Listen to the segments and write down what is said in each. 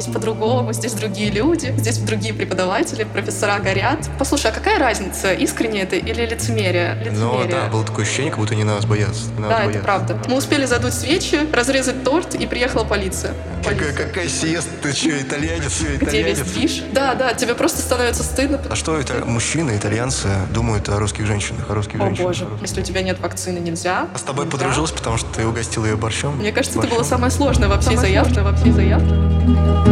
здесь по-другому, здесь другие люди, здесь другие преподаватели, профессора горят. Послушай, а какая разница, искренне это или лицемерие? лицемерие? Ну да, было такое ощущение, как будто не нас боятся. Нас да, боятся. это правда. Мы успели задуть свечи, разрезать торт, и приехала полиция. Какая, какая сиеста? Ты что, итальянец? Где весь движ? Да, да, тебе просто становится стыдно. А что это мужчины, итальянцы думают о русских женщинах, о русских О женщинах? боже, если у тебя нет вакцины, нельзя. А с тобой Нельзя. подружилась, потому что ты угостил ее борщом? Мне кажется, это было самое сложное во всей заявке. Во всей заявке.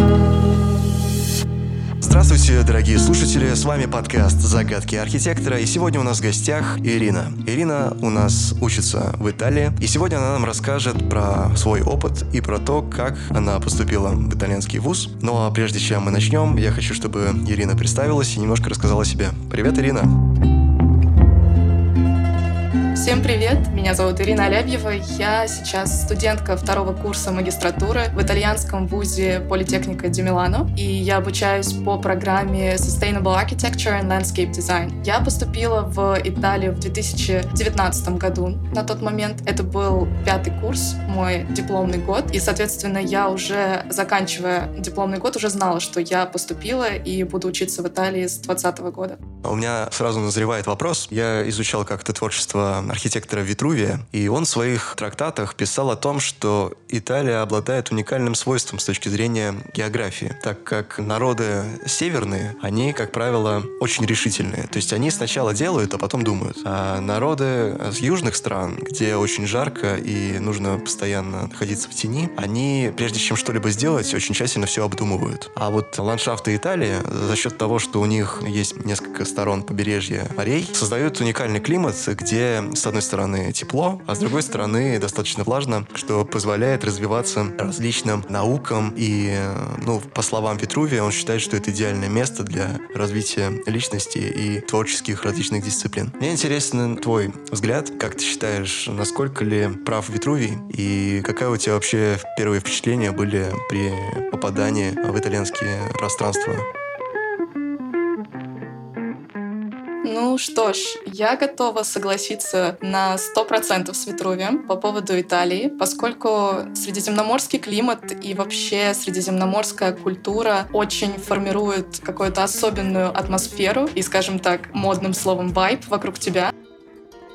Здравствуйте, дорогие слушатели, с вами подкаст «Загадки архитектора», и сегодня у нас в гостях Ирина. Ирина у нас учится в Италии, и сегодня она нам расскажет про свой опыт и про то, как она поступила в итальянский вуз. Ну а прежде чем мы начнем, я хочу, чтобы Ирина представилась и немножко рассказала о себе. Привет, Ирина! Всем привет, меня зовут Ирина Алябьева, я сейчас студентка второго курса магистратуры в итальянском вузе Политехника Ди Милано, и я обучаюсь по программе Sustainable Architecture and Landscape Design. Я поступила в Италию в 2019 году. На тот момент это был пятый курс, мой дипломный год, и, соответственно, я уже, заканчивая дипломный год, уже знала, что я поступила и буду учиться в Италии с 2020 года. У меня сразу назревает вопрос. Я изучал как-то творчество архитектора Витрувия, и он в своих трактатах писал о том, что Италия обладает уникальным свойством с точки зрения географии, так как народы северные, они, как правило, очень решительные. То есть они сначала делают, а потом думают. А народы с южных стран, где очень жарко и нужно постоянно находиться в тени, они, прежде чем что-либо сделать, очень тщательно все обдумывают. А вот ландшафты Италии за счет того, что у них есть несколько сторон побережья морей, создают уникальный климат, где с одной стороны тепло, а с другой стороны достаточно влажно, что позволяет развиваться различным наукам. И, ну, по словам Витрувия, он считает, что это идеальное место для развития личности и творческих различных дисциплин. Мне интересен твой взгляд. Как ты считаешь, насколько ли прав Витрувий? И какое у тебя вообще первые впечатления были при попадании в итальянские пространства? Ну что ж, я готова согласиться на 100% с Витрувием по поводу Италии, поскольку средиземноморский климат и вообще средиземноморская культура очень формирует какую-то особенную атмосферу и, скажем так, модным словом вайб вокруг тебя.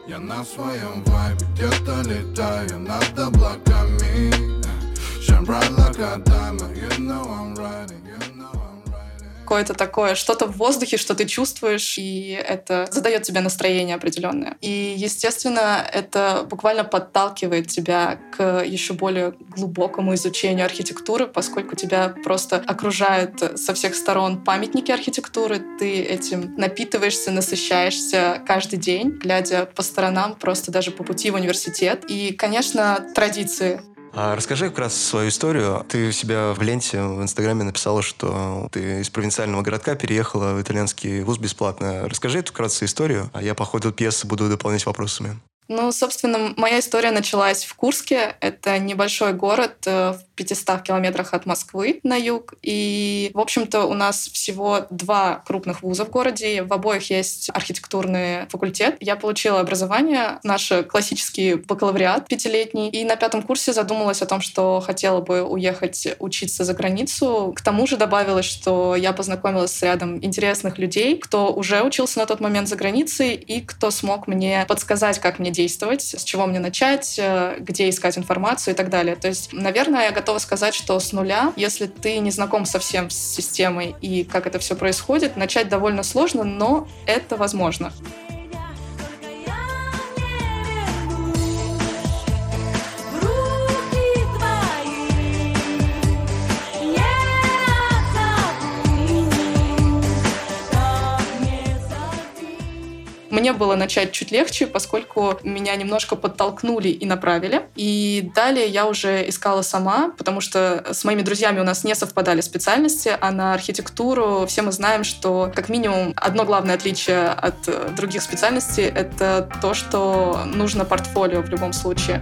Я на своем вайбе где-то летаю над облаками like diamond, you know I'm riding, Какое-то такое, что-то в воздухе, что ты чувствуешь, и это задает тебе настроение определенное. И, естественно, это буквально подталкивает тебя к еще более глубокому изучению архитектуры, поскольку тебя просто окружают со всех сторон памятники архитектуры, ты этим напитываешься, насыщаешься каждый день, глядя по сторонам, просто даже по пути в университет. И, конечно, традиции А расскажи как раз свою историю. Ты у себя в ленте в Инстаграме написала, что ты из провинциального городка переехала в итальянский вуз бесплатно. Расскажи эту вкратце историю, а я по ходу пьесы буду дополнять вопросами. Ну, собственно, моя история началась в Курске. Это небольшой город э, в 500 километрах от Москвы на юг. И, в общем-то, у нас всего два крупных вуза в городе. В обоих есть архитектурный факультет. Я получила образование, наш классический бакалавриат пятилетний. И на пятом курсе задумалась о том, что хотела бы уехать учиться за границу. К тому же добавилось, что я познакомилась с рядом интересных людей, кто уже учился на тот момент за границей и кто смог мне подсказать, как мне действовать, с чего мне начать, э, где искать информацию и так далее. То есть, наверное, я готова сказать, что с нуля, если ты не знаком совсем с системой и как это все происходит, начать довольно сложно, но это возможно. Мне было начать чуть легче, поскольку меня немножко подтолкнули и направили. И далее я уже искала сама, потому что с моими друзьями у нас не совпадали специальности, а на архитектуру все мы знаем, что как минимум одно главное отличие от других специальностей — это то, что нужно портфолио в любом случае.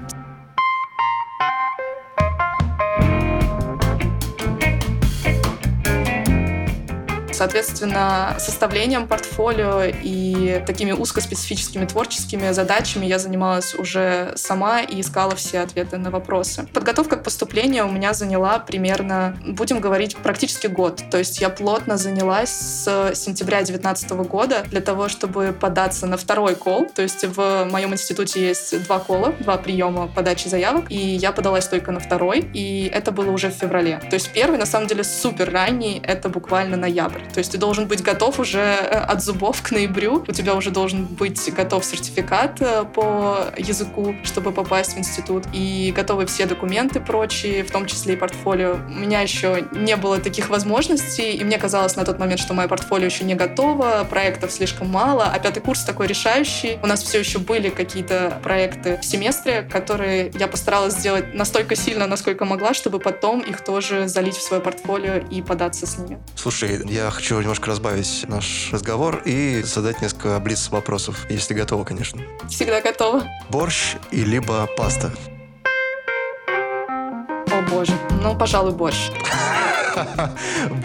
Соответственно, составлением портфолио и такими узкоспецифическими творческими задачами я занималась уже сама и искала все ответы на вопросы. Подготовка к поступлению у меня заняла примерно, будем говорить, практически год. То есть я плотно занялась с сентября 2019 года для того, чтобы податься на второй кол. То есть в моем институте есть два кола, два приема подачи заявок, и я подалась только на второй, и это было уже в феврале. То есть первый, на самом деле, супер ранний, это буквально ноябрь. То есть ты должен быть готов уже э, от зубов к ноябрю, у тебя уже должен быть готов сертификат э, по языку, чтобы попасть в институт, и готовы все документы прочие, в том числе и портфолио. У меня еще не было таких возможностей, и мне казалось на тот момент, что мое портфолио еще не готово, проектов слишком мало, а пятый курс такой решающий. У нас все еще были какие-то проекты в семестре, которые я постаралась сделать настолько сильно, насколько могла, чтобы потом их тоже залить в свое портфолио и податься с ними. Слушай, я хочу немножко разбавить наш разговор и задать несколько блиц вопросов, если готова, конечно. Всегда готова. Борщ и либо паста? О боже. Ну, пожалуй, борщ.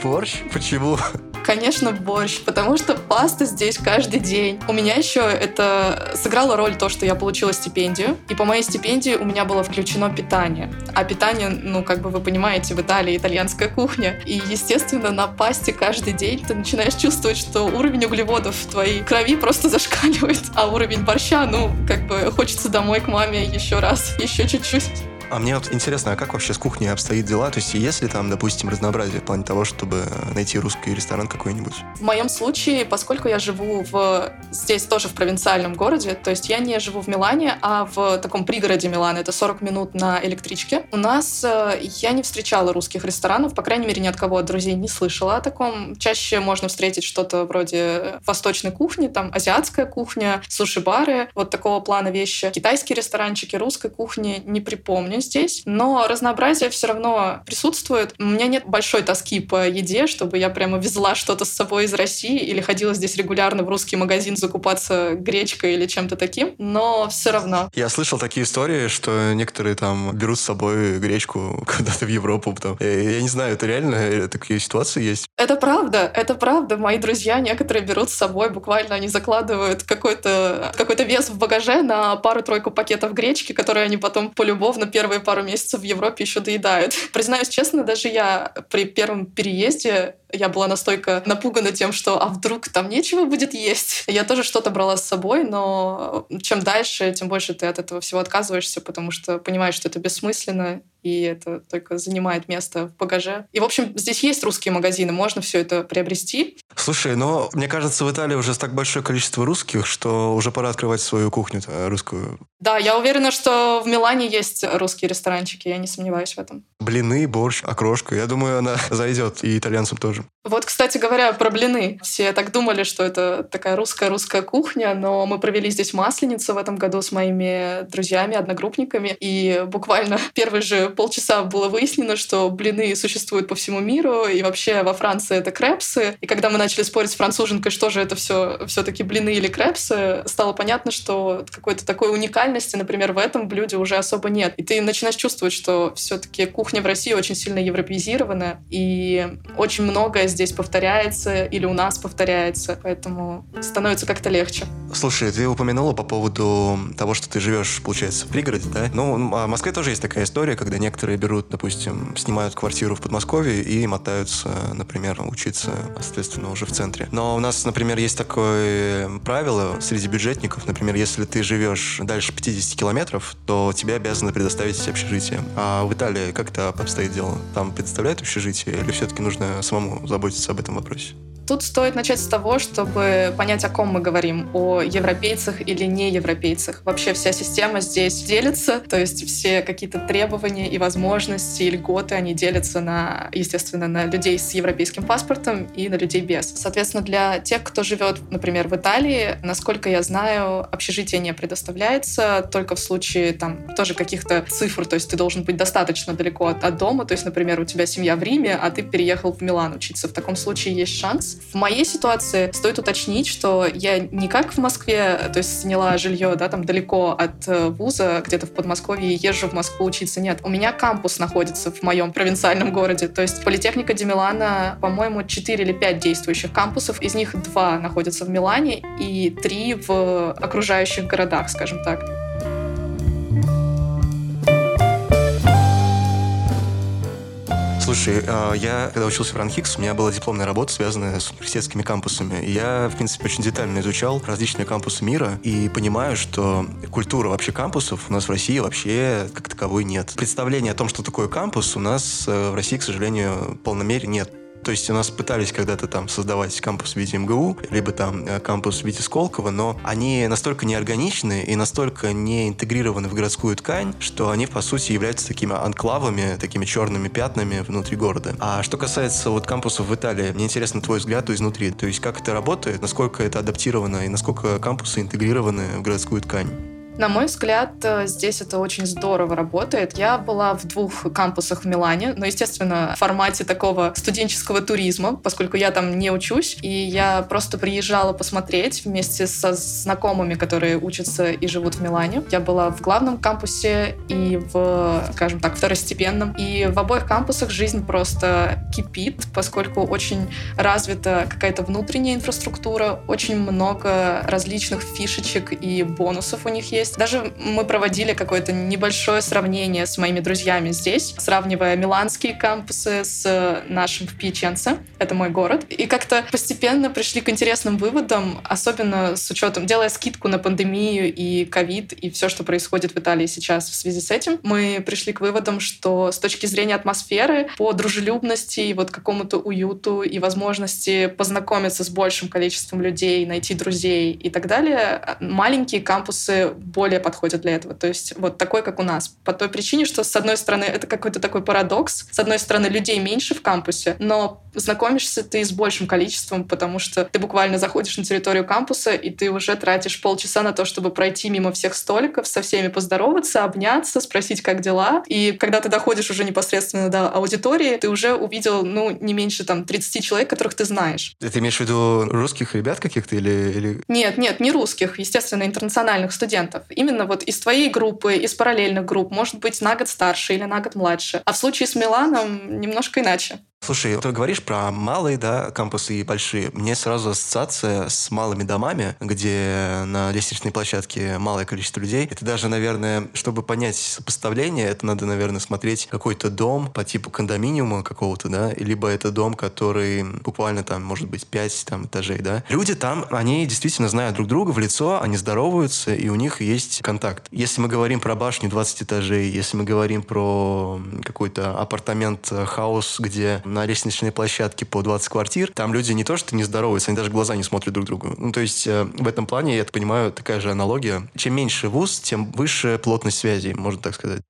Борщ? Почему? Конечно, борщ, потому что паста здесь каждый день. У меня еще это сыграло роль то, что я получила стипендию, и по моей стипендии у меня было включено питание. А питание, ну, как бы вы понимаете, в Италии итальянская кухня. И, естественно, на пасте каждый день ты начинаешь чувствовать, что уровень углеводов в твоей крови просто зашкаливает, а уровень борща, ну, как бы хочется домой к маме еще раз, еще чуть-чуть. А мне вот интересно, а как вообще с кухней обстоит дела? То есть есть ли там, допустим, разнообразие в плане того, чтобы найти русский ресторан какой-нибудь? В моем случае, поскольку я живу в здесь тоже в провинциальном городе, то есть я не живу в Милане, а в таком пригороде Милана, это 40 минут на электричке. У нас э, я не встречала русских ресторанов, по крайней мере, ни от кого от друзей не слышала о таком. Чаще можно встретить что-то вроде восточной кухни, там азиатская кухня, суши-бары, вот такого плана вещи. Китайские ресторанчики, русской кухни не припомню здесь, но разнообразие все равно присутствует. У меня нет большой тоски по еде, чтобы я прямо везла что-то с собой из России или ходила здесь регулярно в русский магазин закупаться гречкой или чем-то таким, но все равно. Я слышал такие истории, что некоторые там берут с собой гречку куда-то в Европу. Потом. Я, не знаю, это реально э, такие ситуации есть? Это правда, это правда. Мои друзья некоторые берут с собой, буквально они закладывают какой-то какой вес в багаже на пару-тройку пакетов гречки, которые они потом полюбовно первые пару месяцев в Европе еще доедают. Признаюсь честно, даже я при первом переезде я была настолько напугана тем, что а вдруг там нечего будет есть. Я тоже что-то брала с собой, но чем дальше, тем больше ты от этого всего отказываешься, потому что понимаешь, что это бессмысленно, и это только занимает место в багаже. И, в общем, здесь есть русские магазины, можно все это приобрести. Слушай, но мне кажется, в Италии уже так большое количество русских, что уже пора открывать свою кухню русскую. Да, я уверена, что в Милане есть русские ресторанчики, я не сомневаюсь в этом. Блины, борщ, окрошка. Я думаю, она зайдет и итальянцам тоже. Вот, кстати говоря, про блины. Все так думали, что это такая русская-русская кухня, но мы провели здесь масленицу в этом году с моими друзьями, одногруппниками, и буквально первые же полчаса было выяснено, что блины существуют по всему миру, и вообще во Франции это крепсы. И когда мы начали спорить с француженкой, что же это все все-таки блины или крепсы, стало понятно, что какой-то такой уникальности, например, в этом блюде уже особо нет. И ты начинаешь чувствовать, что все-таки кухня в России очень сильно европеизирована, и очень многое здесь повторяется или у нас повторяется, поэтому становится как-то легче. Слушай, ты упомянула по поводу того, что ты живешь, получается, в пригороде, да? Ну, а в Москве тоже есть такая история, когда некоторые берут, допустим, снимают квартиру в Подмосковье и мотаются, например, учиться, соответственно, уже в центре. Но у нас, например, есть такое правило среди бюджетников, например, если ты живешь дальше 50 километров, то тебе обязаны предоставить общежитие. А в Италии как это обстоит дело? Там предоставляют общежитие или все-таки нужно самому заботиться об этом вопросе? Тут стоит начать с того, чтобы понять, о ком мы говорим, о европейцах или не европейцах. Вообще вся система здесь делится, то есть все какие-то требования и возможности, и льготы, они делятся на, естественно, на людей с европейским паспортом и на людей без. Соответственно, для тех, кто живет, например, в Италии, насколько я знаю, общежитие не предоставляется, только в случае там тоже каких-то цифр, то есть ты должен быть достаточно далеко от, от дома, то есть, например, у тебя семья в Риме, а ты переехал в Милан учиться. В таком случае есть шанс, В моей ситуации стоит уточнить, что я не как в Москве, то есть сняла жилье, да, там далеко от э, вуза, где-то в Подмосковье, езжу в Москву учиться. Нет, у меня кампус находится в моем провинциальном городе. То есть политехника Демилана, по-моему, 4 или 5 действующих кампусов, из них два находятся в Милане и три в окружающих городах, скажем так. Слушай, а, я когда учился в Ранхикс, у меня была дипломная работа, связанная с университетскими кампусами. И я, в принципе, очень детально изучал различные кампусы мира и понимаю, что культура вообще кампусов у нас в России вообще как таковой нет. Представление о том, что такое кампус, у нас э, в России, к сожалению, в мере нет. То есть у нас пытались когда-то там создавать кампус в виде МГУ, либо там э, кампус в виде Сколково, но они настолько неорганичны и настолько не интегрированы в городскую ткань, что они, по сути, являются такими анклавами, такими черными пятнами внутри города. А что касается вот кампусов в Италии, мне интересно твой взгляд изнутри. То есть как это работает, насколько это адаптировано и насколько кампусы интегрированы в городскую ткань? На мой взгляд, э, здесь это очень здорово работает. Я была в двух кампусах в Милане, но, естественно, в формате такого студенческого туризма, поскольку я там не учусь, и я просто приезжала посмотреть вместе со знакомыми, которые учатся и живут в Милане. Я была в главном кампусе и в, скажем так, второстепенном. И в обоих кампусах жизнь просто кипит, поскольку очень развита какая-то внутренняя инфраструктура, очень много различных фишечек и бонусов у них есть. Даже мы проводили какое-то небольшое сравнение с моими друзьями здесь, сравнивая миланские кампусы с нашим в Пьяченце. Это мой город. И как-то постепенно пришли к интересным выводам, особенно с учетом, делая скидку на пандемию и ковид, и все, что происходит в Италии сейчас в связи с этим, мы пришли к выводам, что с точки зрения атмосферы, по дружелюбности и вот какому-то уюту и возможности познакомиться с большим количеством людей, найти друзей и так далее, маленькие кампусы более подходят для этого. То есть вот такой, как у нас. По той причине, что с одной стороны это какой-то такой парадокс. С одной стороны людей меньше в кампусе, но знакомишься ты с большим количеством, потому что ты буквально заходишь на территорию кампуса, и ты уже тратишь полчаса на то, чтобы пройти мимо всех столиков, со всеми поздороваться, обняться, спросить, как дела. И когда ты доходишь уже непосредственно до аудитории, ты уже увидел, ну, не меньше там 30 человек, которых ты знаешь. Ты имеешь в виду русских ребят каких-то или... или... Нет, нет, не русских, естественно, интернациональных студентов. Именно вот из твоей группы, из параллельных групп, может быть, на год старше или на год младше. А в случае с Миланом немножко иначе. Слушай, ты говоришь про малые, да, кампусы и большие. Мне сразу ассоциация с малыми домами, где на лестничной площадке малое количество людей. Это даже, наверное, чтобы понять сопоставление, это надо, наверное, смотреть какой-то дом по типу кондоминиума какого-то, да, либо это дом, который буквально там, может быть, 5 там, этажей, да. Люди там, они действительно знают друг друга в лицо, они здороваются, и у них есть контакт. Если мы говорим про башню 20 этажей, если мы говорим про какой-то apartment house, где на лестничной площадке по 20 квартир, там люди не то что не здороваются, они даже глаза не смотрят друг другу. Ну, то есть э, в этом плане, я так понимаю, такая же аналогия. Чем меньше вуз, тем выше плотность связей, можно так сказать.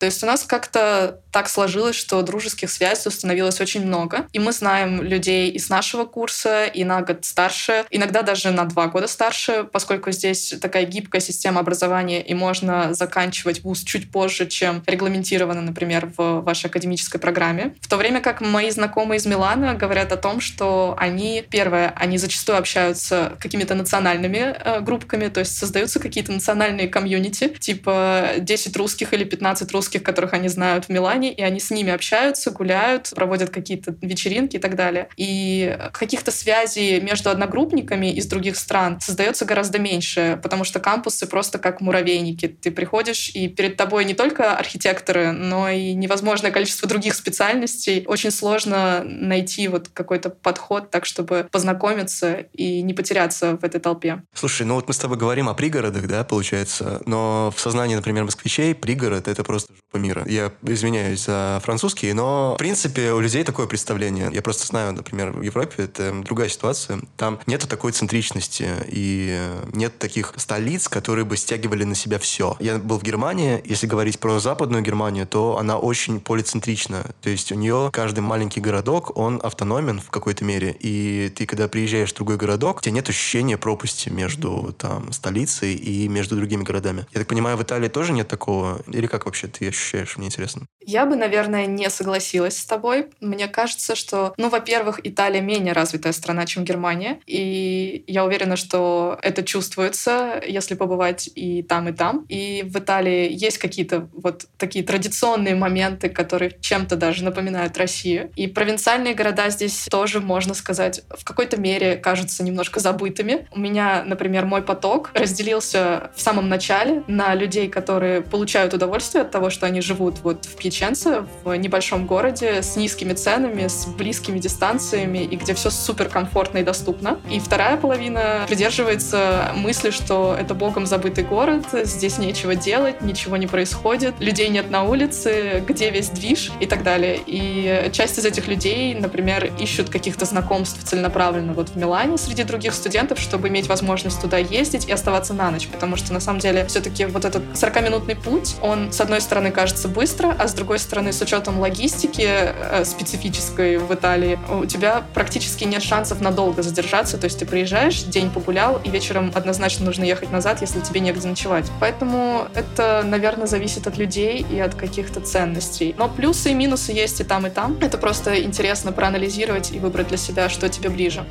То есть у нас как-то так сложилось, что дружеских связей установилось очень много. И мы знаем людей из нашего курса, и на год старше, иногда даже на два года старше, поскольку здесь такая гибкая система образования, и можно заканчивать вуз чуть позже, чем регламентировано, например, в вашей академической программе. В то время как мои знакомые из Милана говорят о том, что они, первое, они зачастую общаются какими-то национальными э, группками, то есть создаются какие-то национальные комьюнити, типа 10 русских или 15 русских, которых они знают в Милане, и они с ними общаются, гуляют, проводят какие-то вечеринки и так далее. И каких-то связей между одногруппниками из других стран создается гораздо меньше, потому что кампусы просто как муравейники. Ты приходишь, и перед тобой не только архитекторы, но и невозможное количество других специальностей. Очень сложно найти вот какой-то подход так, чтобы познакомиться и не потеряться в этой толпе. Слушай, ну вот мы с тобой говорим о пригородах, да, получается, но в сознании, например, москвичей пригород — это просто жопа мира. Я извиняюсь за французский, но, в принципе, у людей такое представление. Я просто знаю, например, в Европе это другая ситуация. Там нету такой центричности и нет таких столиц, которые бы стягивали на себя все. Я был в Германии. Если говорить про западную Германию, то она очень полицентрична. То есть у нее каждый маленький городок, он автономен в какой-то мере. И ты, когда приезжаешь в другой городок, у тебя нет ощущения пропасти между там столицей и между другими городами. Я так понимаю, в Италии тоже нет такого? Или как вообще ты ощущаешь? Мне интересно. Я бы, наверное, не согласилась с тобой. Мне кажется, что, ну, во-первых, Италия менее развитая страна, чем Германия. И я уверена, что это чувствуется, если побывать и там, и там. И в Италии есть какие-то вот такие традиционные моменты, которые чем-то даже напоминают Россию. И провинциальные города здесь тоже, можно сказать, в какой-то мере кажутся немножко забытыми. У меня, например, мой поток разделился в самом начале на людей, которые получают удовольствие от того, что они живут вот в Пьяченце, в небольшом городе с низкими ценами, с близкими дистанциями и где все супер комфортно и доступно. И вторая половина придерживается мысли, что это богом забытый город, здесь нечего делать, ничего не происходит, людей нет на улице, где весь движ и так далее. И часть из этих людей, например, ищут каких-то знакомств целенаправленно вот в Милане среди других студентов, чтобы иметь возможность туда ездить и оставаться на ночь, потому что на самом деле все-таки вот этот 40-минутный путь, он с одной стороны кажется быстро, а с другой стороны с учетом логистики э, специфической в Италии, у тебя практически нет шансов надолго задержаться, то есть ты приезжаешь, день погулял, и вечером однозначно нужно ехать назад, если тебе негде ночевать. Поэтому это, наверное, зависит от людей и от каких-то ценностей. Но плюсы и минусы есть и там, и там. Это просто интересно проанализировать и выбрать для себя, что тебе ближе.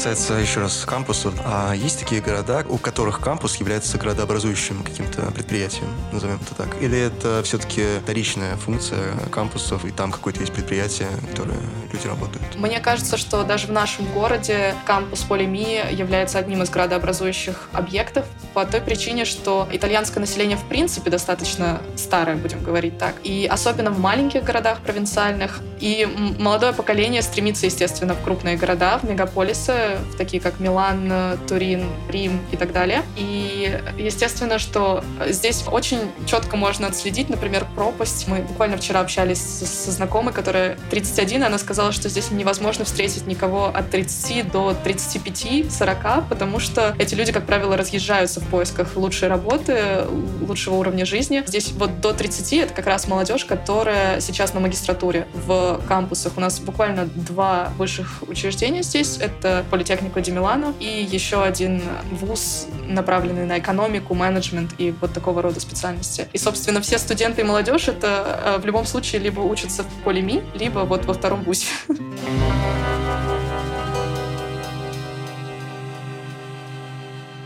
Касается еще раз кампусов, а есть такие города, у которых кампус является градообразующим каким-то предприятием, назовем это так? Или это все-таки вторичная функция кампусов, и там какое-то есть предприятие, которое люди работают? Мне кажется, что даже в нашем городе кампус Полеми является одним из градообразующих объектов по той причине, что итальянское население в принципе достаточно старое, будем говорить так. И особенно в маленьких городах провинциальных. И молодое поколение стремится, естественно, в крупные города, в мегаполисы, в такие как Милан, Турин, Рим и так далее. И естественно, что здесь очень четко можно отследить, например, пропасть. Мы буквально вчера общались со знакомой, которая 31, и она сказала, что здесь невозможно встретить никого от 30 до 35-40, потому что эти люди, как правило, разъезжаются в поисках лучшей работы, лучшего уровня жизни. Здесь вот до 30 это как раз молодежь, которая сейчас на магистратуре в кампусах. У нас буквально два высших учреждения здесь. Это Политехнику Ди и еще один вуз, направленный на экономику, менеджмент и вот такого рода специальности. И, собственно, все студенты и молодежь это э, в любом случае либо учатся в Полими, либо вот во втором вузе.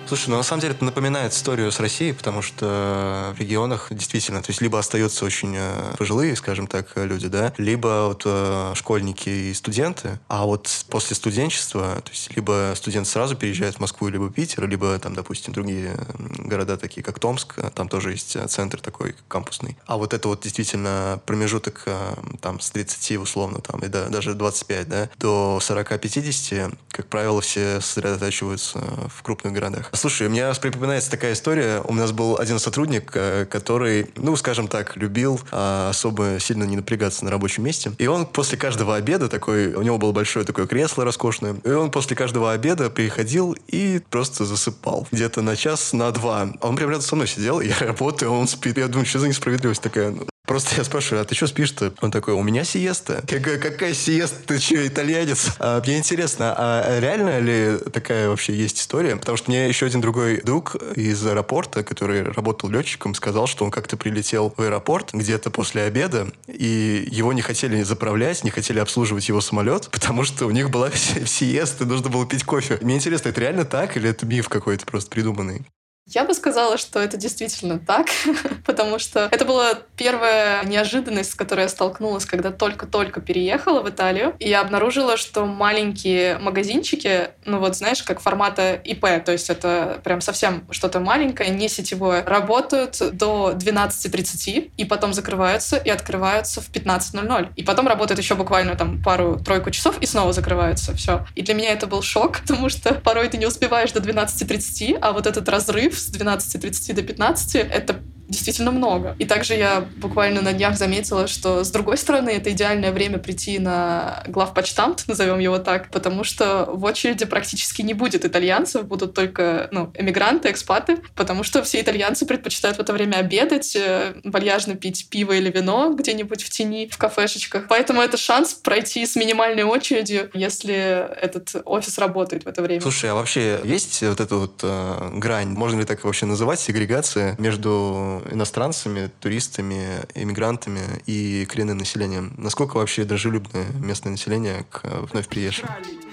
Слушай, ну на самом деле это напоминает историю с Россией, потому что в регионах действительно, то есть либо остаются очень э, пожилые, скажем так, люди, да, либо вот э, школьники и студенты, а вот после студенчества, то есть либо студент сразу переезжает в Москву, либо Питер, либо там, допустим, другие города, такие как Томск, э, там тоже есть э, центр такой кампусный. А вот это вот действительно промежуток э, там с 30 условно, там, и да, даже 25, да, до 40-50, как правило, все сосредотачиваются в крупных городах. Слушай, у меня припоминается такая история. У нас был один сотрудник, э, который, ну, скажем так, любил а, особо сильно не напрягаться на рабочем месте. И он после каждого обеда такой, у него было большое такое кресло роскошное, и он после каждого обеда приходил и просто засыпал. Где-то на час, на два. А он прям рядом со мной сидел, я работаю, он спит. Я думаю, что за несправедливость такая? Просто я спрашиваю, а ты что спишь-то? Он такой, у меня сиеста. Я какая сиеста? Ты что, итальянец? А, мне интересно, а реально ли такая вообще есть история? Потому что мне еще один другой друг из аэропорта, который работал летчиком, сказал, что он как-то прилетел в аэропорт где-то после обеда, и его не хотели заправлять, не хотели обслуживать его самолет, потому что у них была сиеста, нужно было пить кофе. Мне интересно, это реально так или это миф какой-то просто придуманный? Я бы сказала, что это действительно так, потому что это была первая неожиданность, с которой я столкнулась, когда только-только переехала в Италию. И я обнаружила, что маленькие магазинчики, ну вот знаешь, как формата ИП, то есть это прям совсем что-то маленькое, не сетевое, работают до 12.30 и потом закрываются и открываются в 15.00. И потом работают еще буквально там пару-тройку часов и снова закрываются. Все. И для меня это был шок, потому что порой ты не успеваешь до 12.30, а вот этот разрыв с 12.30 до 15 это действительно много. И также я буквально на днях заметила, что с другой стороны, это идеальное время прийти на главпочтамт, назовем его так, потому что в очереди практически не будет итальянцев, будут только ну, эмигранты, экспаты, потому что все итальянцы предпочитают в это время обедать, э, вальяжно пить пиво или вино где-нибудь в тени, в кафешечках. Поэтому это шанс пройти с минимальной очередью, если этот офис работает в это время. Слушай, а вообще есть вот эта вот э, грань, можно ли так вообще называть, сегрегация между иностранцами, туристами, иммигрантами и коренным населением? Насколько вообще дружелюбное местное население к вновь приезжим?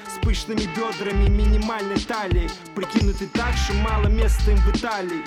С пышными бедрами, минимальной талией Прикинуты так, что мало места им в Италии.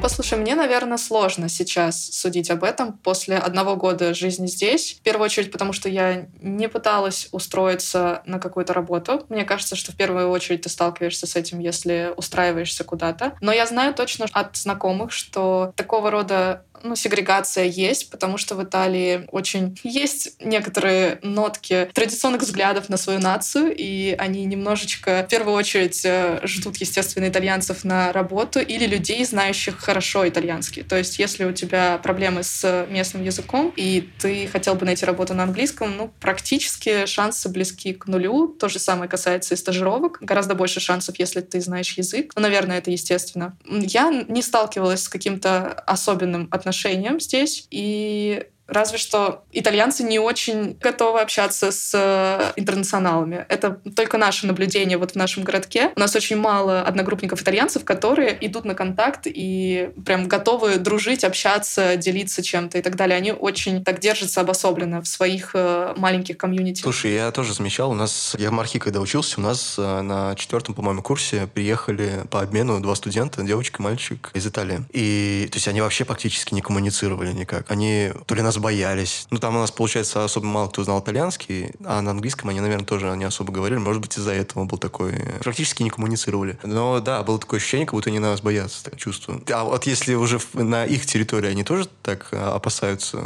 Послушай, мне, наверное, сложно сейчас судить об этом после одного года жизни здесь. В первую очередь, потому что я не пыталась устроиться на какую-то работу. Мне кажется, что в первую очередь ты сталкиваешься с этим, если устраиваешься куда-то. Но я знаю точно от знакомых, что такого рода ну, сегрегация есть, потому что в Италии очень есть некоторые нотки традиционных взглядов на свою нацию, и они немножечко, в первую очередь, э, ждут, естественно, итальянцев на работу или людей, знающих хорошо итальянский. То есть, если у тебя проблемы с местным языком, и ты хотел бы найти работу на английском, ну, практически шансы близки к нулю. То же самое касается и стажировок. Гораздо больше шансов, если ты знаешь язык. Ну, наверное, это естественно. Я не сталкивалась с каким-то особенным отношением здесь, и Разве что итальянцы не очень готовы общаться с э, интернационалами. Это только наше наблюдение вот в нашем городке. У нас очень мало одногруппников итальянцев, которые идут на контакт и прям готовы дружить, общаться, делиться чем-то и так далее. Они очень так держатся обособленно в своих э, маленьких комьюнити. Слушай, я тоже замечал, у нас, я в Мархи, когда учился, у нас э, на четвертом, по-моему, курсе приехали по обмену два студента, девочка и мальчик из Италии. И, то есть, они вообще практически не коммуницировали никак. Они то ли нас боялись. Ну, там у нас, получается, особо мало кто знал итальянский, а на английском они, наверное, тоже не особо говорили. Может быть, из-за этого был такой... Практически не коммуницировали. Но да, было такое ощущение, как будто они нас боятся, так чувствую. А вот если уже на их территории, они тоже так а, опасаются?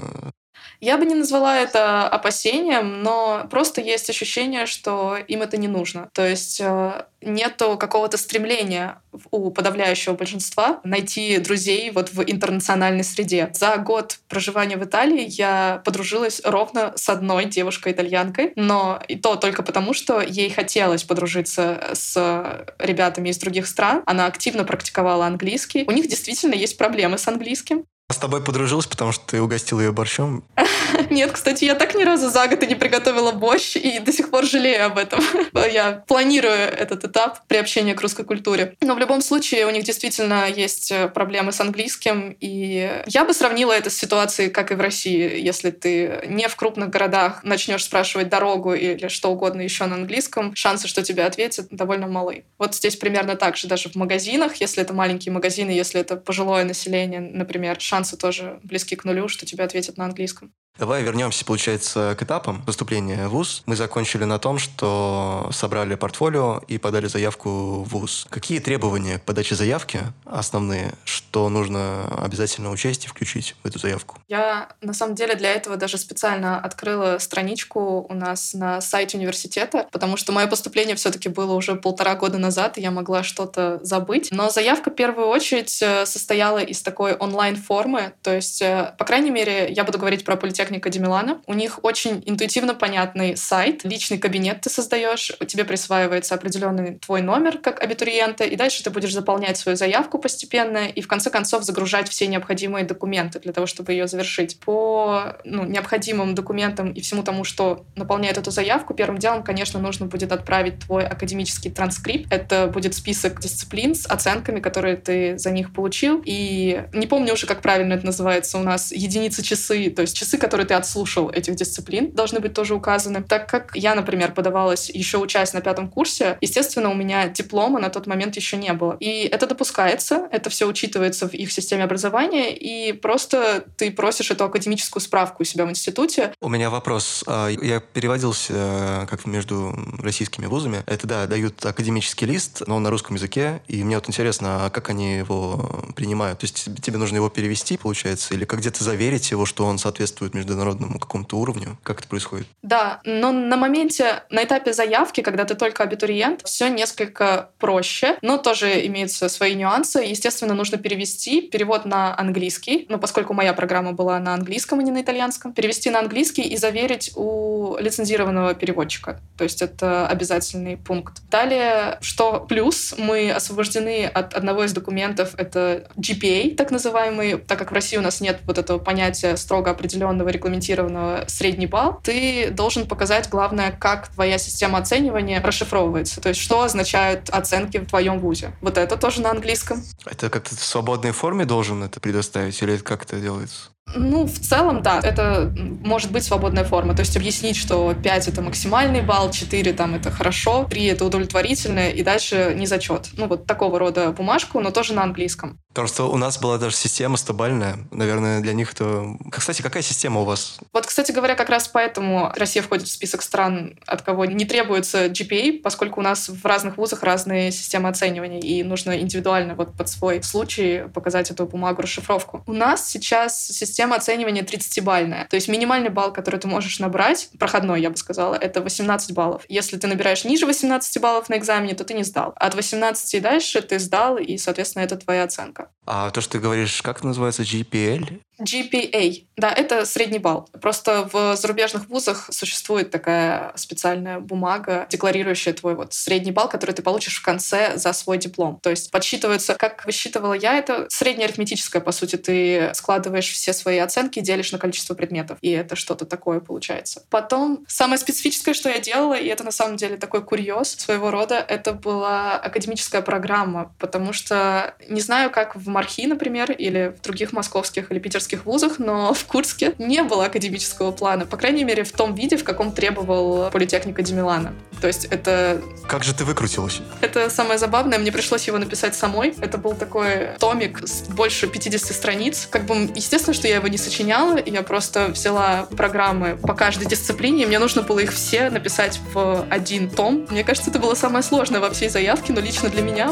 Я бы не назвала это опасением, но просто есть ощущение, что им это не нужно. То есть э, нету какого-то стремления у подавляющего большинства найти друзей вот в интернациональной среде. За год проживания в Италии я подружилась ровно с одной девушкой-итальянкой, но и то только потому, что ей хотелось подружиться с ребятами из других стран. Она активно практиковала английский. У них действительно есть проблемы с английским. С тобой подружилась, потому что ты угостил ее борщом. Нет, кстати, я так ни разу за год и не приготовила борщ, и до сих пор жалею об этом. Я планирую этот этап приобщения к русской культуре. Но в любом случае у них действительно есть э, проблемы с английским, и я бы сравнила это с ситуацией, как и в России. Если ты не в крупных городах начнешь спрашивать дорогу или что угодно еще на английском, шансы, что тебе ответят, довольно малы. Вот здесь примерно так же, даже в магазинах, если это маленькие магазины, если это пожилое население, например, шансы тоже близки к нулю, что тебе ответят на английском. Давай вернемся, получается, к этапам поступления в ВУЗ. Мы закончили на том, что собрали портфолио и подали заявку в ВУЗ. Какие требования к подаче заявки основные, что нужно обязательно учесть и включить в эту заявку? Я, на самом деле, для этого даже специально открыла страничку у нас на сайте университета, потому что мое поступление все-таки было уже полтора года назад, и я могла что-то забыть. Но заявка, в первую очередь, э, состояла из такой онлайн-формы, то есть, э, по крайней мере, я буду говорить про политехнику Ди Милана. У них очень интуитивно понятный сайт, личный кабинет ты создаешь, тебе присваивается определенный твой номер как абитуриента, и дальше ты будешь заполнять свою заявку постепенно и в конце концов загружать все необходимые документы для того, чтобы ее завершить. По ну, необходимым документам и всему тому, что наполняет эту заявку, первым делом, конечно, нужно будет отправить твой академический транскрипт. Это будет список дисциплин с оценками, которые ты за них получил. И не помню уже, как правильно это называется у нас, единицы часы, то есть часы, которые ты отслушал этих дисциплин, должны быть тоже указаны. Так как я, например, подавалась еще учась на пятом курсе, естественно, у меня диплома на тот момент еще не было. И это допускается, это все учитывается в их системе образования, и просто ты просишь эту академическую справку у себя в институте. У меня вопрос. А, Я переводился э, как между российскими вузами. Это, да, дают академический лист, но он на русском языке. И мне вот интересно, а как они его принимают? То есть тебе нужно его перевести, получается, или как где-то заверить его, что он соответствует международному какому-то уровню? Как это происходит? Да, но на моменте, на этапе заявки, когда ты только абитуриент, все несколько проще, но тоже имеются свои нюансы. Естественно, нужно перевести перевод на английский, ну, поскольку моя программа была на английском, а не на итальянском, перевести на английский и заверить у лицензированного переводчика. То есть это обязательный пункт. Далее, что плюс, мы освобождены от одного из документов, это GPA, так называемый, так как в России у нас нет вот этого понятия строго определенного регламентированного средний балл, ты должен показать, главное, как твоя система оценивания расшифровывается, то есть что означают оценки в твоем вузе. Вот это тоже на английском. Это как-то в свободной форме должен это предоставить или это как это делается? Ну, в целом, да, это может быть свободная форма. То есть объяснить, что 5 — это максимальный балл, 4 там это хорошо, 3 — это удовлетворительно, и дальше не зачет. Ну, вот такого рода бумажку, но тоже на английском. Потому что у нас была даже система стобальная. Наверное, для них это... Кстати, какая система у вас? Вот, кстати говоря, как раз поэтому Россия входит в список стран, от кого не требуется GPA, поскольку у нас в разных вузах разные системы оценивания, и нужно индивидуально вот под свой случай показать эту бумагу расшифровку. У нас сейчас система оценивания 30-бальная. То есть минимальный балл, который ты можешь набрать, проходной, я бы сказала, это 18 баллов. Если ты набираешь ниже 18 баллов на экзамене, то ты не сдал. От 18 и дальше ты сдал, и, соответственно, это твоя оценка. А то, что ты говоришь, как это называется, GPL? GPA. Да, это средний балл. Просто в зарубежных вузах существует такая специальная бумага, декларирующая твой вот средний балл, который ты получишь в конце за свой диплом. То есть подсчитывается, как высчитывала я, это среднеарифметическое, по сути. Ты складываешь все свои оценки делишь на количество предметов. И это что-то такое получается. Потом самое специфическое, что я делала, и это на самом деле такой курьез своего рода, это была академическая программа, потому что не знаю, как в Мархи, например, или в других московских или питерских вузах, но в Курске не было академического плана, по крайней мере, в том виде, в каком требовал политехника Демилана. То есть это Как же ты выкрутилась? это самое забавное, мне пришлось его написать самой. Это был такой томик с больше 50 страниц. Как бы, естественно, что я его не сочиняла, я просто взяла программы по каждой дисциплине, и мне нужно было их все написать в один том. Мне кажется, это было самое сложное во всей заявке, но лично для меня.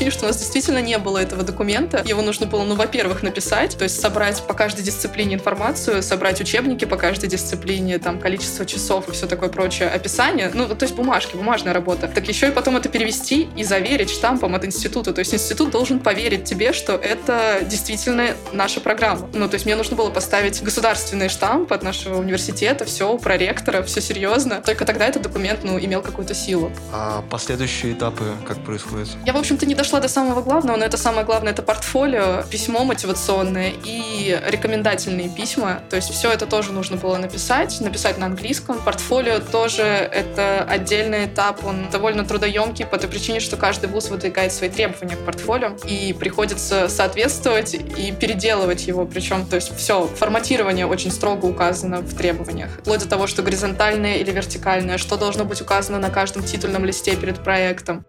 По той причине, что у нас действительно не было этого документа. Его нужно было, ну, во-первых, написать, то есть собрать по каждой дисциплине информацию, собрать учебники по каждой дисциплине, там, количество часов и все такое прочее, описание, ну, то есть бумажки, бумажная работа. Так еще и потом это перевести и заверить штампом от института. То есть институт должен поверить тебе, что это действительно наша программа. Ну, то есть мне нужно было поставить государственный штамп от нашего университета, все у проректора, все серьезно. Только тогда этот документ, ну, имел какую-то силу. А последующие этапы как происходят? Я, в общем-то, не дошла до самого главного, но это самое главное — это портфолио, письмо мотивационное и рекомендательные письма. То есть все это тоже нужно было написать, написать на английском. Портфолио тоже — это отдельный этап, он довольно трудоемкий по той причине, что каждый вуз выдвигает свои требования к портфолио, и приходится соответствовать и переделывать его. Причем, то есть все, форматирование очень строго указано в требованиях. Вплоть до того, что горизонтальное или вертикальное, что должно быть указано на каждом титульном листе перед проектом.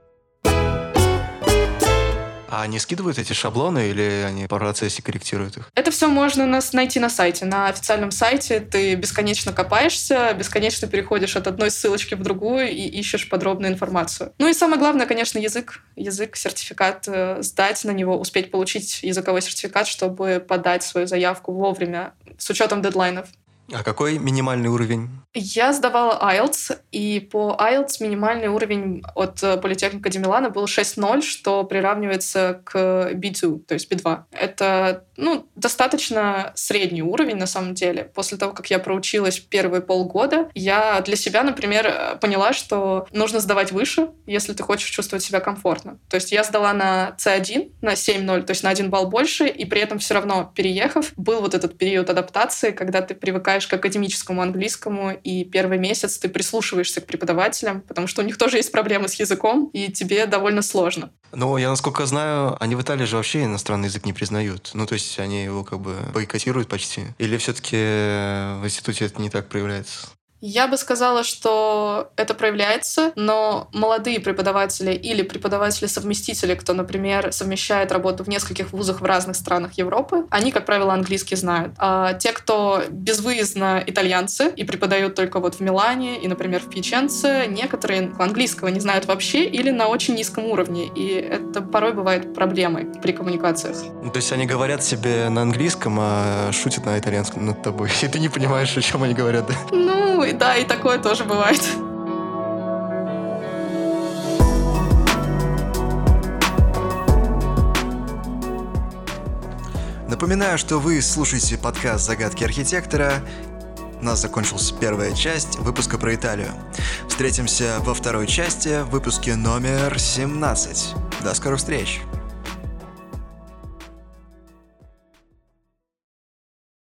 А они скидывают эти шаблоны или они по процессе корректируют их? Это все можно нас найти на сайте. На официальном сайте ты бесконечно копаешься, бесконечно переходишь от одной ссылочки в другую и ищешь подробную информацию. Ну и самое главное, конечно, язык. Язык, сертификат, э, сдать на него, успеть получить языковой сертификат, чтобы подать свою заявку вовремя, с учетом дедлайнов. А какой минимальный уровень? Я сдавала IELTS, и по IELTS минимальный уровень от э, Политехника Демилана был 6.0, что приравнивается к B2, то есть B2. Это ну, достаточно средний уровень на самом деле. После того, как я проучилась первые полгода, я для себя, например, э, поняла, что нужно сдавать выше, если ты хочешь чувствовать себя комфортно. То есть я сдала на C1, на 7.0, то есть на один балл больше, и при этом все равно, переехав, был вот этот период адаптации, когда ты привыкаешь к академическому английскому, и первый месяц ты прислушиваешься к преподавателям, потому что у них тоже есть проблемы с языком, и тебе довольно сложно. Ну, я насколько знаю, они в Италии же вообще иностранный язык не признают. Ну, то есть они его как бы бойкотируют почти. Или все-таки в институте это не так проявляется? Я бы сказала, что это проявляется, но молодые преподаватели или преподаватели-совместители, кто, например, совмещает работу в нескольких вузах в разных странах Европы, они, как правило, английский знают. А те, кто безвыездно итальянцы и преподают только вот в Милане и, например, в Пьяченце, некоторые английского не знают вообще или на очень низком уровне, и это порой бывает проблемой при коммуникациях. Ну, То есть они говорят себе на английском, а шутят на итальянском над тобой. И ты не понимаешь, о чем они говорят, да? И да, и такое тоже бывает. Напоминаю, что вы слушаете подкаст «Загадки архитектора». У нас закончилась первая часть выпуска про Италию. Встретимся во второй части выпуске номер 17. До скорых встреч!